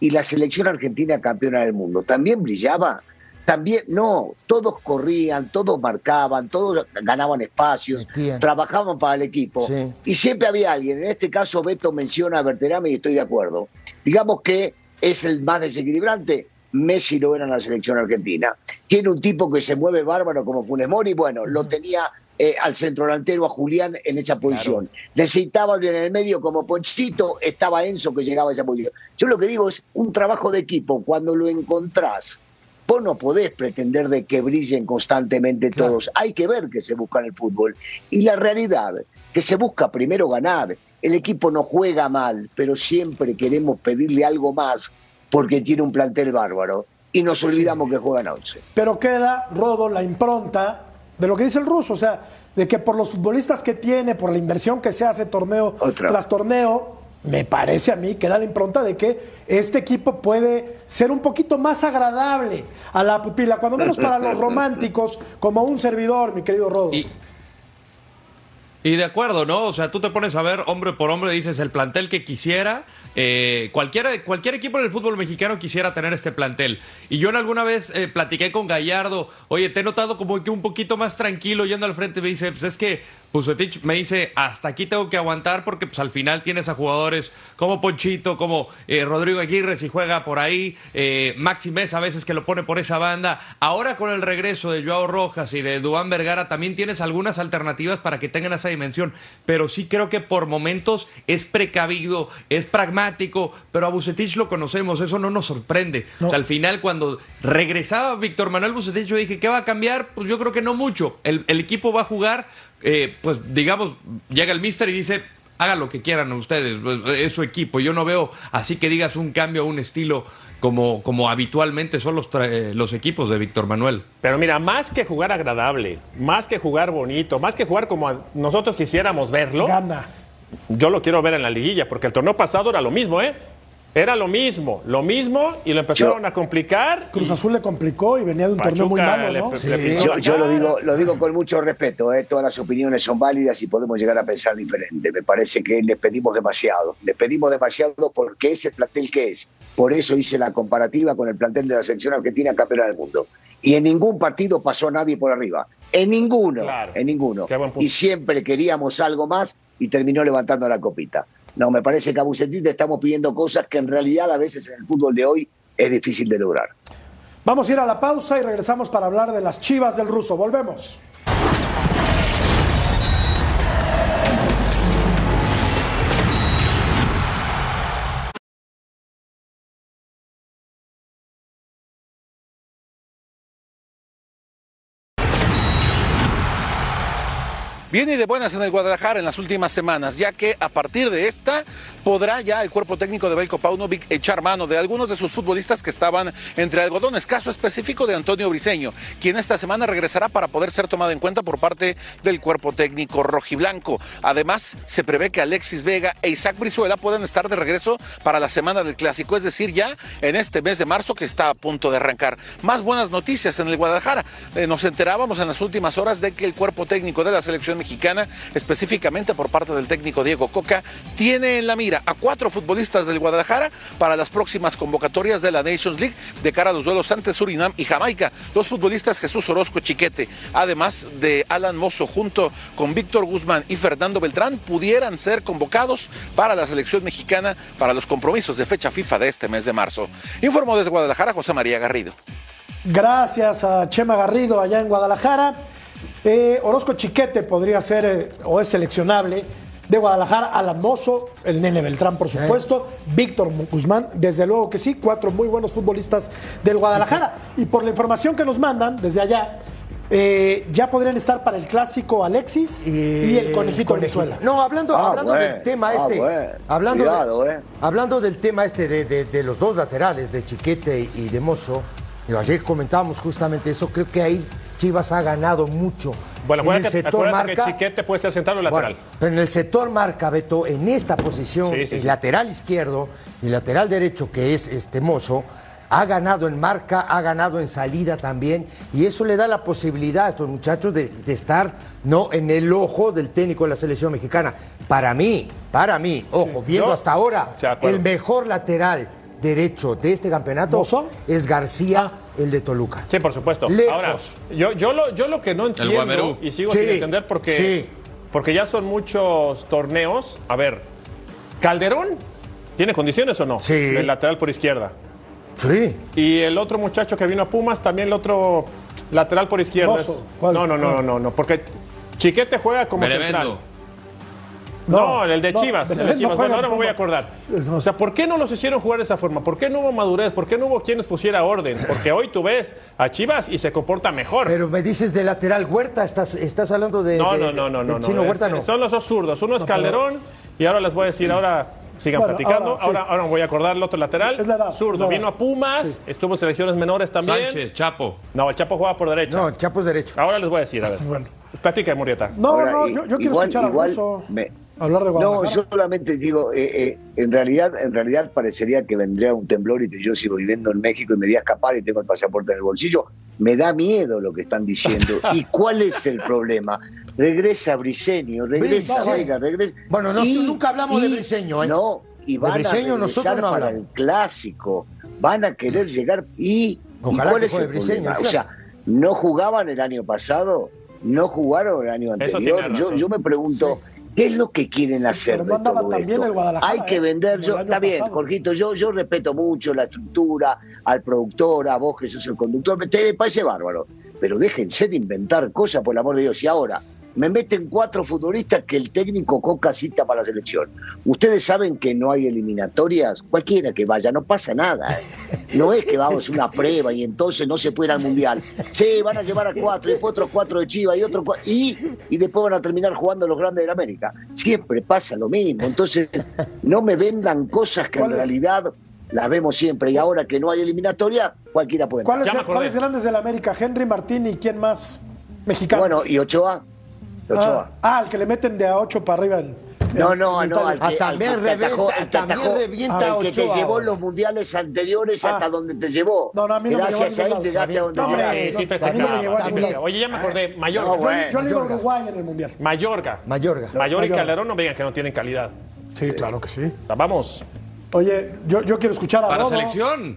¿y la selección argentina campeona del mundo también brillaba? También, no, todos corrían, todos marcaban, todos ganaban espacios, trabajaban para el equipo. Y siempre había alguien, en este caso Beto menciona a Berterame y estoy de acuerdo. Digamos que es el más desequilibrante, Messi lo era en la selección argentina. Tiene un tipo que se mueve bárbaro como Funes Mori, bueno, lo tenía eh, al centro delantero a Julián en esa posición. Necesitaba en el medio como Ponchito, estaba Enzo que llegaba a esa posición. Yo lo que digo es un trabajo de equipo, cuando lo encontrás Vos no podés pretender de que brillen constantemente todos. Hay que ver que se busca en el fútbol. Y la realidad, que se busca primero ganar. El equipo no juega mal, pero siempre queremos pedirle algo más porque tiene un plantel bárbaro. Y nos olvidamos que juegan 11. Pero queda, Rodo, la impronta de lo que dice el ruso. O sea, de que por los futbolistas que tiene, por la inversión que se hace torneo tras torneo, me parece a mí que da la impronta de que este equipo puede ser un poquito más agradable a la pupila, cuando menos para los románticos, como un servidor, mi querido Rodo. Y, de acuerdo, ¿no? O sea, tú te pones a ver hombre por hombre, dices el plantel que quisiera. Eh, cualquier, cualquier equipo en el fútbol mexicano quisiera tener este plantel. Y yo en alguna vez eh, platiqué con Gallardo, oye, te he notado como que un poquito más tranquilo yendo al frente. Me dice, pues es que Pusetich me dice, hasta aquí tengo que aguantar porque pues al final tienes a jugadores como Ponchito, como eh, Rodrigo Aguirre si juega por ahí, Maxi Mesa a veces que lo pone por esa banda. Ahora con el regreso de Joao Rojas y de Duán Vergara también tienes algunas alternativas para que tengan esa dimensión, pero sí creo que por momentos es precavido, es pragmático, pero a Bucetich lo conocemos, eso no nos sorprende. al final cuando regresaba Víctor Manuel Bucetich yo dije, ¿qué va a cambiar? Pues yo creo que no mucho. el equipo va a jugar eh, pues digamos, llega el mister y dice, hagan lo que quieran ustedes, pues, es su equipo. Yo no veo así que digas un cambio, un estilo como, como habitualmente son los, los equipos de Víctor Manuel. Pero mira, más que jugar agradable, más que jugar bonito, más que jugar como nosotros quisiéramos verlo, Gana. Yo lo quiero ver en la liguilla, porque el torneo pasado era lo mismo, ¿eh? Era lo mismo, lo mismo, y lo empezaron Yo- a complicar. Cruz Azul le complicó y venía de un torneo muy malo, ¿no? le Sí. pintó Yo, lo digo, lo digo con mucho respeto, ¿eh? todas las opiniones son válidas y podemos llegar a pensar diferente. Me parece que les pedimos demasiado. Les pedimos demasiado porque es el plantel que es. Por eso hice la comparativa con el plantel de la selección argentina campeona del mundo. Y en ningún partido pasó nadie por arriba. En ninguno. Claro. En ninguno. Y siempre queríamos algo más y terminó levantando la copita. No, me parece que a Bucetich le estamos pidiendo cosas que en realidad a veces en el fútbol de hoy es difícil de lograr. Vamos a ir a la pausa y regresamos para hablar de las chivas del ruso. Volvemos. Viene de buenas en el Guadalajara en las últimas semanas, ya que a partir de esta podrá ya el cuerpo técnico de Belko Paunovic echar mano de algunos de sus futbolistas que estaban entre algodones. Caso específico de Antonio Briseño, quien esta semana regresará para poder ser tomado en cuenta por parte del cuerpo técnico rojiblanco. Además, se prevé que Alexis Vega e Isaac Brizuela puedan estar de regreso para la semana del clásico, es decir, ya en este mes de marzo que está a punto de arrancar. Más buenas noticias en el Guadalajara. Eh, nos enterábamos en las últimas horas de que el cuerpo técnico de la selección mexicana, específicamente por parte del técnico Diego Coca, tiene en la mira a cuatro futbolistas del Guadalajara para las próximas convocatorias de la Nations League de cara a los duelos ante Surinam y Jamaica. Los futbolistas Jesús Orozco Chiquete, además de Alan Mozo junto con Víctor Guzmán y Fernando Beltrán, pudieran ser convocados para la selección mexicana para los compromisos de fecha FIFA de este mes de marzo. Informó desde Guadalajara José María Garrido. Gracias a Chema Garrido allá en Guadalajara. Eh, Orozco Chiquete podría ser eh, o es seleccionable. De Guadalajara, Alan Mozo, el Nene Beltrán, por supuesto, Víctor Guzmán, desde luego que sí, cuatro muy buenos futbolistas del Guadalajara. Y por la información que nos mandan desde allá, eh, ya podrían estar para el clásico Alexis y, el Conejito Venezuela. No, hablando, Ah, hablando bueno, del tema ah, este. bueno. Hablando, Cuidado, de- eh. hablando del tema este de, de- de los dos laterales, de Chiquete y de Mozo. ayer comentábamos justamente eso. Creo que ahí Chivas ha ganado mucho. Bueno, en el sector marca. que Chiquete puede ser central o lateral. Bueno, pero en el sector marca, Beto, en esta posición, Sí, sí, el sí. lateral izquierdo y el lateral derecho, que es este mozo, ha ganado en marca, ha ganado en salida también, y eso le da la posibilidad a estos muchachos de, de estar no en el ojo del técnico de la selección mexicana. Para mí, para mí, ojo, viendo hasta ahora, el mejor lateral derecho de este campeonato es García, el de Toluca. Sí, por supuesto. Lejos. Ahora, yo, yo, lo, yo lo que no entiendo y sigo Sí, sin entender porque, sí. porque ya son muchos torneos. A ver, Calderón, ¿tiene condiciones o no? Sí. El lateral por izquierda. Sí. Y el otro muchacho que vino a Pumas, también el otro lateral por izquierda. Es- ¿Cuál? No, no, no, no, no, no, porque Chiquete juega como central. No, el de no, Chivas. el de Chivas. Bueno, ahora me voy a acordar. O sea, ¿por qué no los hicieron jugar de esa forma? ¿Por qué no hubo madurez? ¿Por qué no hubo quien les pusiera orden? Porque hoy tú ves a Chivas y se comporta mejor. Pero me dices de lateral Huerta, estás, estás hablando de. no, de- no, no, no, no. no. Chino Es- Huerta, no. Son los dos zurdos. Uno es Calderón y ahora les voy a decir, ahora sigan Bueno, platicando. ahora, sí. Ahora, voy a acordar el otro lateral. Es la edad, Zurdo. la edad. Vino a Pumas, Sí. estuvo en selecciones menores también. Sánchez, Chapo. No, el Chapo juega por derecha. No, Chapo es derecho. Ahora les voy a decir, a ver. Bueno. Platica, Murieta. No, Ahora, no, yo, yo quiero escuchar a Russo me- hablar de No, yo solamente digo, eh, eh, en realidad, en realidad parecería que vendría un temblor y que yo sigo viviendo en México y me voy a escapar y tengo el pasaporte en el bolsillo. Me da miedo lo que están diciendo. ¿Y cuál es el problema? Regresa Briseño, regresa Briseño. Vega, regresa. Bueno, no, nunca hablamos de Briseño, ¿eh? No, y De van Briseño a nosotros no para hablamos. el clásico. Van a querer llegar y. ¿y Ojalá cuál que es juegue el Briseño, problema? O sea, no jugaban el año pasado, no jugaron el año anterior. yo me pregunto, ¿qué es lo que quieren Sí, hacer de todo esto? el Guadalajara, Hay que ¿eh? vender, yo, está bien, pasado. Jorgito, yo, yo respeto mucho la estructura, al productor, a vos que sos el conductor, me te parece bárbaro. Pero déjense de inventar cosas, por el amor de Dios. Y ahora, me meten cuatro futbolistas que el técnico Coca cita para la selección. Ustedes saben que no hay eliminatorias, cualquiera que vaya, no pasa nada. ¿eh? No es que vamos a una prueba y entonces no se puede ir al mundial. Sí, van a llevar a cuatro, y después otros cuatro de Chivas y otro y, y después van a terminar jugando los grandes de América. Siempre pasa lo mismo. Entonces, no me vendan cosas que en realidad las vemos siempre. Y ahora que no hay eliminatoria, cualquiera puede. ¿Cuáles. ¿Cuáles grandes del América? Henry Martín y quién más? Mexicano. Bueno, y Ochoa. Ochoa. Ah, ah, el que le meten de a 8 para arriba. en- No, no, en no, al Ah, que, también al que te revienta- atajó- el que también atajó- revienta el que te Ochoa llevó ahora. los mundiales anteriores Ah. hasta donde te llevó. No, no, a mí no me Gracias llevó a a él llegaste a donde llegaste. Sí, sí, no, festejaba, me llevó. Oye, ya me acordé, Mallorca. No, Yo, bueno. yo le digo. Uruguay en el Mundial. Mallorca. Mayorga. Mayorga y. Calderón no me digan que no tienen calidad. Sí, claro que sí. Vamos. Oye, yo, yo quiero escuchar a ¿Para Rodo. selección?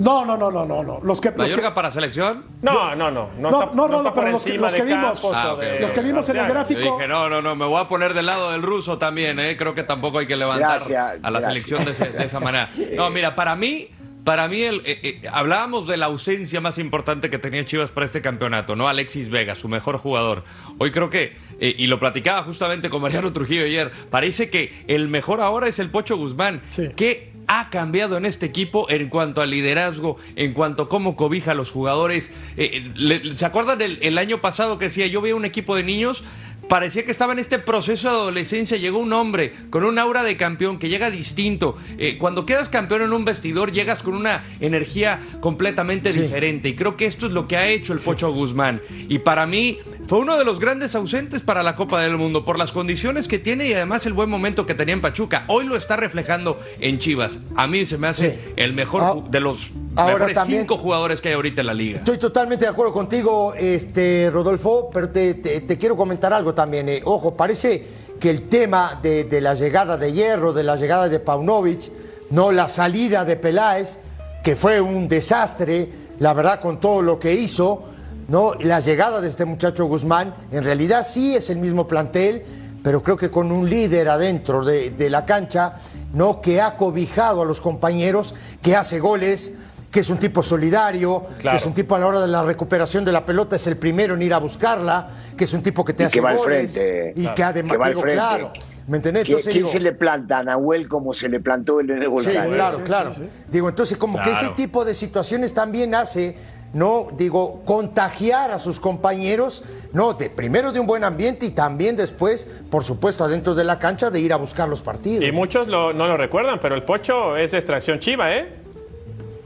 No, no, no, no, no, no. Los que, los que- ¿Mayorga para selección? No, no, no. No, No, está, no, no por pero los que- encima los que vimos. Ah, los que vimos en el. Yo gráfico. dije, no, no, no, me voy a poner del lado del ruso también, ¿eh? Creo que tampoco hay que levantar Gracias, a la gracias. selección de, ese- de esa manera. No, mira, para mí, para mí, el, eh, eh, hablábamos de la ausencia más importante que tenía Chivas para este campeonato, ¿no? Alexis Vega, su mejor jugador. Hoy creo que, eh, y lo platicaba justamente con Mariano Trujillo ayer, parece que el mejor ahora es el Pocho Guzmán. Sí. ¿Qué ha cambiado en este equipo en cuanto al liderazgo, en cuanto a cómo cobija a los jugadores? Eh, eh, ¿Se acuerdan el, el año pasado que decía, yo veía un equipo de niños parecía que estaba en este proceso de adolescencia. Llegó un hombre con un aura de campeón que llega distinto. Eh, cuando quedas campeón en un vestidor, llegas con una energía completamente diferente. Y creo que esto es lo que ha hecho el Pocho Guzmán. Y para mí fue uno de los grandes ausentes para la Copa del Mundo por las condiciones que tiene y además el buen momento que tenía en Pachuca. Hoy lo está reflejando en Chivas. A mí se me hace Sí. el mejor Ah, de los ahora también- cinco jugadores que hay ahorita en la liga. Estoy totalmente de acuerdo contigo, este, Rodolfo, pero te, te- te quiero comentar algo también. eh. Ojo, parece que el tema de, de la llegada de Hierro, de la llegada de Paunovic, no la salida de Peláez, que fue un desastre, la verdad, con todo lo que hizo, no, la llegada de este muchacho Guzmán, en realidad sí es el mismo plantel, pero creo que con un líder adentro de, de la cancha, no que ha cobijado a los compañeros, que hace goles, que es un tipo solidario, Claro. que es un tipo a la hora de la recuperación de la pelota es el primero en ir a buscarla, que es un tipo que te Y hace que va al goles frente, y claro. que además Que va al digo, claro, ¿me entendés? ¿Qui- Entonces ¿Quién digo, se le planta a Nahuel como se le plantó el en el Sí, volcán? claro, claro. Digo, entonces como que ese tipo de situaciones también hace, no, digo, contagiar a sus compañeros, no, de, primero de un buen ambiente y también después, por supuesto, adentro de la cancha de ir a buscar los partidos. Y muchos lo- no lo recuerdan, pero el Pocho es de extracción chiva, ¿eh?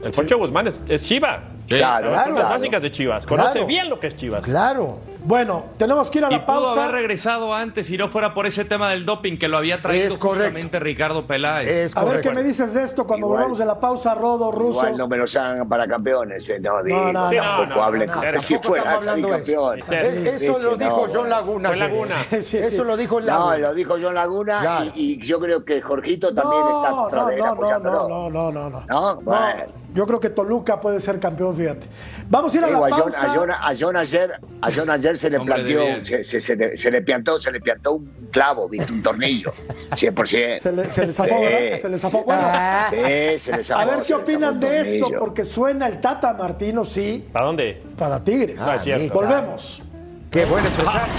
El Pocho Guzmán es, es chiva. Sí. Claro, Las claro. básicas de Chivas. Conoce Claro. bien lo que es Chivas. Claro. Bueno, tenemos que ir a Y la pudo pausa. haber regresado antes si no fuera por ese tema del doping que lo había traído Es correcto. justamente Ricardo Peláez. Es A ver qué me dices de esto cuando Igual. volvamos de la pausa, Rodo, Ruso. Igual no me lo hagan para campeones, eh, no, digo, no, Sí, no, tampoco no, hablen no, no, si fuera eso. campeón. Es- eso lo dijo no. John Laguna. Laguna. Sí. Eso lo dijo No, Laguna. lo dijo John Laguna y, y yo creo que Jorgito también no, está no, no, no, no, no, no, no, No, bueno. Yo creo que Toluca puede ser campeón, fíjate. Vamos a ir a la a, John, pausa. a, John, a John ayer, a John ayer se le planteó, se, se- se le, se le plantó, se le plantó un clavo, ¿viste? un tornillo, 100%. Se le, se le zafó, Sí. ¿verdad? Se le zafó. Bueno, Sí, se le zafó, a ver qué opinan de esto, porque suena el Tata Martino, sí, ¿Para dónde? para Tigres. No, es cierto. Volvemos. Qué buen empresario.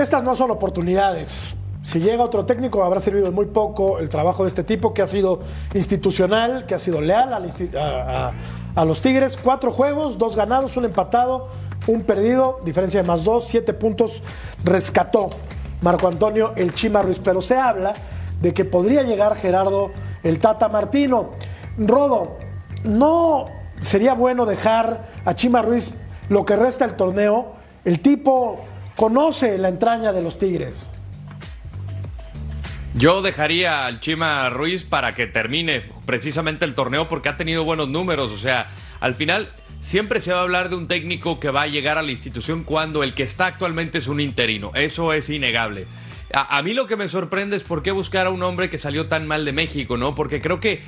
Estas no son oportunidades. Si llega otro técnico, habrá servido de muy poco el trabajo de este tipo, que ha sido institucional, que ha sido leal a, a los Tigres. Cuatro juegos, dos ganados, un empatado, un perdido, diferencia de más dos, siete puntos. Rescató Marco Antonio el Chima Ruiz. Pero se habla de que podría llegar Gerardo el Tata Martino. Rodo, no sería bueno dejar a Chima Ruiz lo que resta del torneo. El tipo conoce la entraña de los Tigres. Yo dejaría al Chima Ruiz para que termine precisamente el torneo porque ha tenido buenos números. O sea, al final siempre se va a hablar de un técnico que va a llegar a la institución cuando el que está actualmente es un interino. Eso es innegable. A, a, mí lo que me sorprende es por qué buscar a un hombre que salió tan mal de México, ¿no? Porque creo que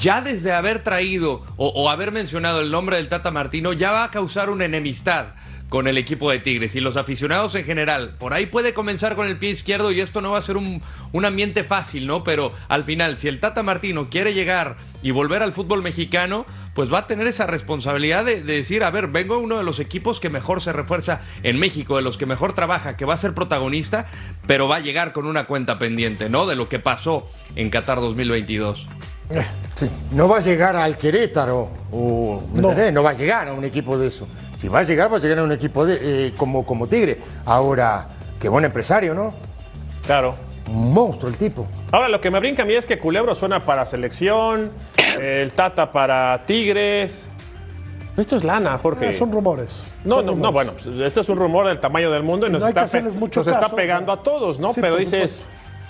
ya desde haber traído o, o haber mencionado el nombre del Tata Martino ya va a causar una enemistad con el equipo de Tigres y los aficionados en general. Por ahí puede comenzar con el pie izquierdo y esto no va a ser un, un, ambiente fácil, ¿no? Pero al final, si el Tata Martino quiere llegar y volver al fútbol mexicano, pues va a tener esa responsabilidad de, de decir, a ver, vengo a uno de los equipos que mejor se refuerza en México, de los que mejor trabaja, que va a ser protagonista, pero va a llegar con una cuenta pendiente, ¿no? De lo que pasó en Qatar 2022. Sí, no va a llegar al Querétaro, o, no. no va a llegar a un equipo de eso. Si va a llegar, va a llegar a un equipo de, eh, como, como Tigre. Ahora, qué buen empresario, ¿no? Claro. Un monstruo el tipo. Ahora, lo que me brinca a mí es que Culebro suena para selección, el Tata para Tigres. Esto es lana, Jorge. Ah, son rumores. No, son no, rumores. no, bueno, pues, este es un rumor del tamaño del mundo y, Y nos, no está, mucho nos está pegando ¿no? a todos, ¿no? Sí, pero dices,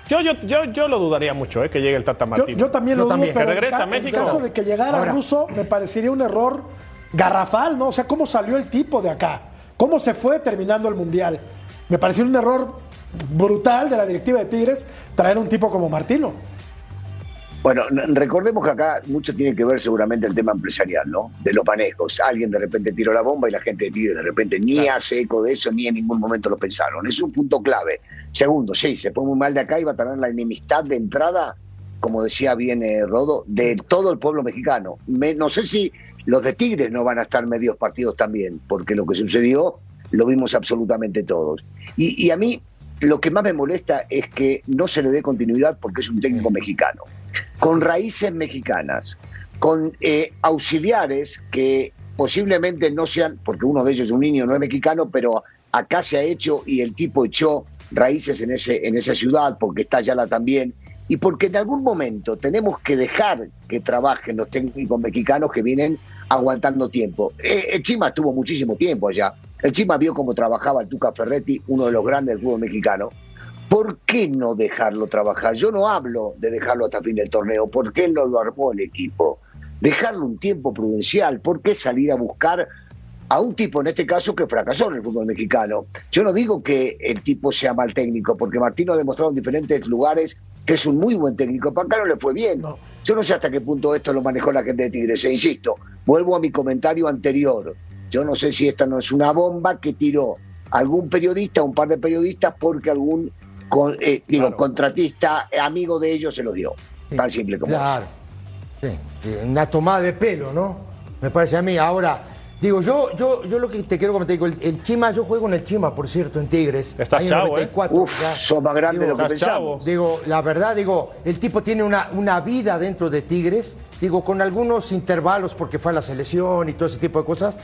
yo, yo, yo, yo lo dudaría mucho, ¿eh? Que llegue el Tata Yo, Martino. yo también Yo lo dudo, también. pero Que en ca- a México. En caso de que llegara Ahora. ruso, me parecería un error garrafal, ¿no? O sea, ¿cómo salió el tipo de acá? ¿Cómo se fue terminando el Mundial? Me pareció un error brutal de la directiva de Tigres traer un tipo como Martino. Bueno, recordemos que acá mucho tiene que ver seguramente el tema empresarial, ¿no? De los manejos. Alguien de repente tiró la bomba y la gente de Tigres de repente ni hace eco de eso, ni en ningún momento lo pensaron. Es un punto clave. Segundo, sí, se pone muy mal de acá y va a tener la enemistad de entrada, como decía bien eh, Rodo, de todo el pueblo mexicano. Me- no sé si los de Tigres no van a estar medios partidos también, porque lo que sucedió lo vimos absolutamente todos. Y, y a mí lo que más me molesta es que no se le dé continuidad porque es un técnico mexicano, con raíces mexicanas, con eh, auxiliares que posiblemente no sean, porque uno de ellos es un niño, no es mexicano, pero acá se ha hecho y el tipo echó raíces en, ese, en esa ciudad porque está Ayala también. Y porque en algún momento tenemos que dejar que trabajen los técnicos mexicanos que vienen aguantando tiempo. Eh, el Chima estuvo muchísimo tiempo allá. El Chima vio cómo trabajaba el Tuca Ferretti, uno de los grandes del fútbol mexicano. ¿Por qué no dejarlo trabajar? Yo no hablo de dejarlo hasta fin del torneo. ¿Por qué no lo armó el equipo? Dejarlo un tiempo prudencial. ¿Por qué salir a buscar a un tipo, en este caso, que fracasó en el fútbol mexicano? Yo no digo que el tipo sea mal técnico, porque Martino ha demostrado en diferentes lugares que es un muy buen técnico. Para acá no le fue bien. No. Yo no sé hasta qué punto esto lo manejó la gente de Tigres. E insisto, vuelvo a mi comentario anterior. Yo no sé si esta no es una bomba que tiró algún periodista, un par de periodistas, porque algún con- eh, digo, Claro. contratista, amigo de ellos, se los dio. Tan simple como Claro. Sí, una tomada de pelo, ¿no? Me parece a mí. Ahora, digo, yo, yo, yo lo que te quiero comentar, digo, el, el Chima, yo juego en el Chima, por cierto, en Tigres. Estás chavo, ¿eh? 94, Uf, ya. sos más grande de lo que pensamos. chavo. Digo, la verdad, digo, el tipo tiene una, una vida dentro de Tigres, digo, con algunos intervalos porque fue a la selección y todo ese tipo de cosas,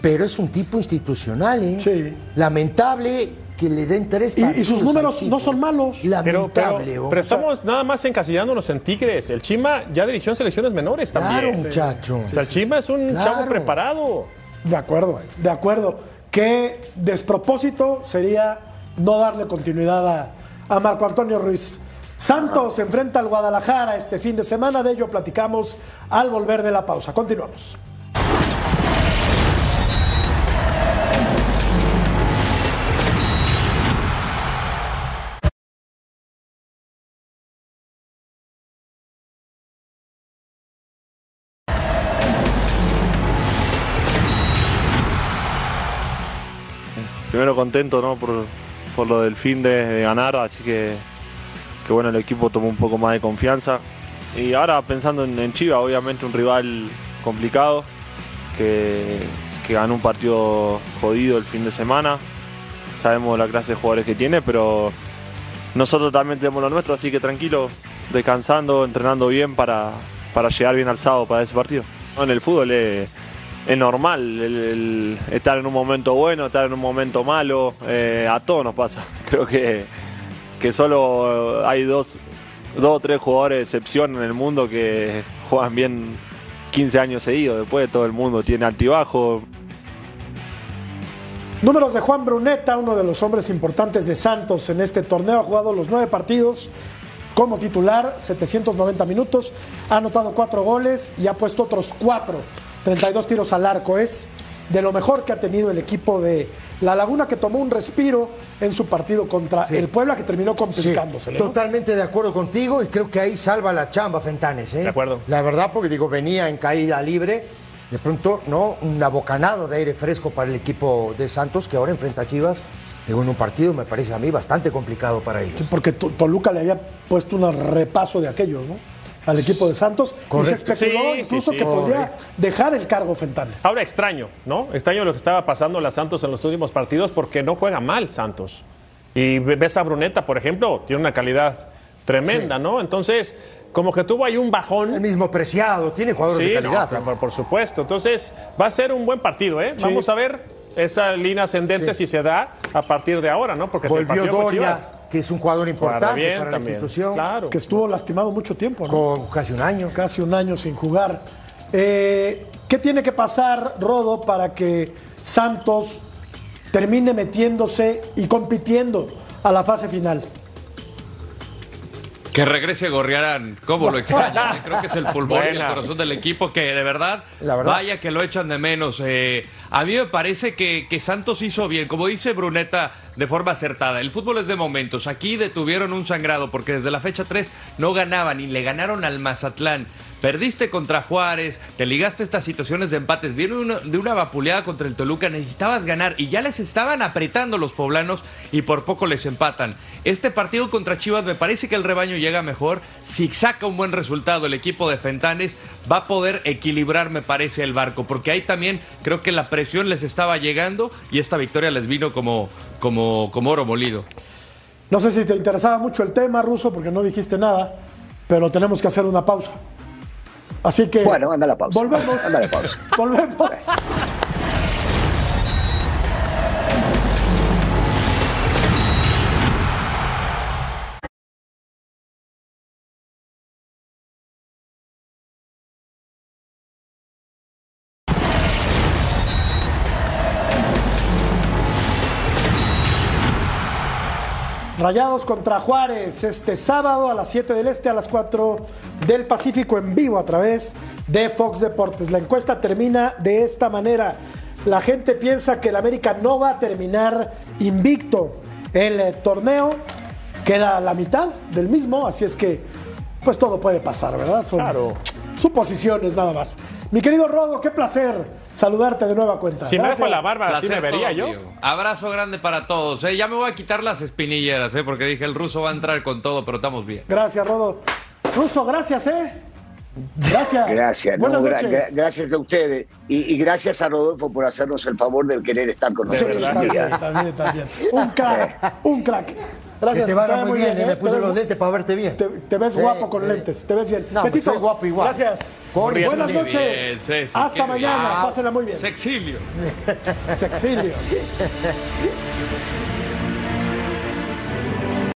pero es un tipo institucional, ¿eh? Sí. Lamentable que le den tres Y- y partidos sus números no son malos. Pero, pero, Lamentable, pero o sea, estamos nada más encasillándonos en Tigres. El Chima ya dirigió en selecciones menores también. Claro, muchacho. O sea, el Chima es un Claro. chavo preparado. De acuerdo, de acuerdo. Qué despropósito sería no darle continuidad a, a Marco Antonio Ruiz. Santos se enfrenta al Guadalajara este fin de semana, de ello platicamos al volver de la pausa. Continuamos. Primero contento ¿no? por, por lo del fin de, ganar, así que, que bueno, el equipo tomó un poco más de confianza. Y ahora pensando en, en Chiva, obviamente un rival complicado, que, que ganó un partido jodido el fin de semana. Sabemos la clase de jugadores que tiene, pero nosotros también tenemos lo nuestro, así que tranquilo, descansando, entrenando bien para, para llegar bien al sábado para ese partido. En el fútbol es, es normal el- estar en un momento bueno, estar en un momento malo, eh, a todos nos pasa. Creo que, que solo hay dos, dos o tres jugadores de excepción en el mundo que juegan bien 15 años seguidos, después todo el mundo tiene altibajo, Números de Juan Bruneta, uno de los hombres importantes de Santos en este torneo. Ha jugado los nueve partidos como titular, 790 minutos. Ha anotado cuatro goles y ha puesto otros cuatro. 32 tiros al arco. Es de lo mejor que ha tenido el equipo de La Laguna, que tomó un respiro en su partido contra el Puebla, que terminó Sí, complicándose. totalmente de acuerdo contigo y creo que ahí salva la chamba Fentanes. ¿eh? De acuerdo. La verdad, porque digo, venía en caída libre, de pronto, ¿no? Un abocanado de aire fresco para el equipo de Santos que ahora enfrenta a Chivas. En un partido me parece a mí bastante complicado para ellos. Porque To- Toluca le había puesto un repaso de aquellos, ¿no? Al equipo de Santos. Y se Correcto. especuló Sí, incluso sí, sí. que podría Correcto. dejar el cargo Fentanes. Ahora extraño, ¿no? Extraño lo que estaba pasando a Santos en los últimos partidos porque no juega mal Santos. Y ve- ves a Bruneta, por ejemplo, tiene una calidad tremenda, ¿no? Entonces, como que tuvo ahí un bajón. El mismo preciado, tiene jugadores Sí, de calidad. por, por supuesto. Entonces, va a ser un buen partido, ¿eh? Vamos a ver esa línea ascendente si se da a partir de ahora, ¿no? Porque el Volvió Doria, que es un jugador importante bien para también. la institución. Claro. Que estuvo lastimado mucho tiempo, ¿no? Con casi un año. Casi un año sin jugar. Eh, ¿Qué tiene que pasar, Rodo, para que Santos termine metiéndose y compitiendo a la fase final? Que regrese Gorriarán, ¿cómo lo extraña? Creo que es el pulmón y el corazón del equipo que de verdad, La verdad. vaya que lo echan de menos. Eh, a mí me parece que, que Santos hizo bien, como dice Bruneta, de forma acertada. El fútbol es de momentos. Aquí detuvieron un sangrado porque desde la fecha 3 no ganaban y le ganaron al Mazatlán. Perdiste contra Juárez, te ligaste estas situaciones de empates, viene una- de una vapuleada contra el Toluca, necesitabas ganar y ya les estaban apretando los poblanos y por poco les empatan. Este partido contra Chivas me parece que el rebaño llega mejor, si saca un buen resultado el equipo de Fentanes va a poder equilibrar me parece el barco, porque ahí también creo que la presión les estaba llegando y esta victoria les vino como, como, como oro molido. No sé si te interesaba mucho el tema, Ruso, porque no dijiste nada, pero tenemos que hacer una pausa. Así que. Bueno, anda la pausa. Volvemos. Anda la pausa. Volvemos. Rayados contra Juárez este sábado a las 7 del Este, a las 4 del Pacífico en vivo a través de Fox Deportes. La encuesta termina de esta manera. La gente piensa que el América no va a terminar invicto el eh, torneo. Queda la mitad del mismo, así es que pues todo puede pasar, ¿verdad? Son Claro. suposiciones nada más. Mi querido Rodo, qué placer saludarte de nueva cuenta. Si me dejo Gracias. la barba, así me Placer vería todo yo. Abrazo grande para todos. eh. Ya me voy a quitar las espinilleras, eh, porque dije el ruso va a entrar con todo, pero estamos bien. Gracias, Rodo. Ruso, gracias, ¿eh? Gracias. Gracias, no, Buenas gra- noches. gra- gracias a ustedes y, y gracias a Rodolfo por hacernos el favor de querer estar con nosotros. un también, día. también, también. Un crack, un crack. Que Gracias. te vaya muy bien, eh, me ¿eh? puse Te los lentes para verte bien. Te, te ves Sí, guapo con sí. lentes, te ves bien. No, pues Betito, soy guapo igual. Gracias. Corre, Buenas bien, noches. Bien, Hasta mañana. bien. Pásenla muy bien. Sexilio. Sexilio.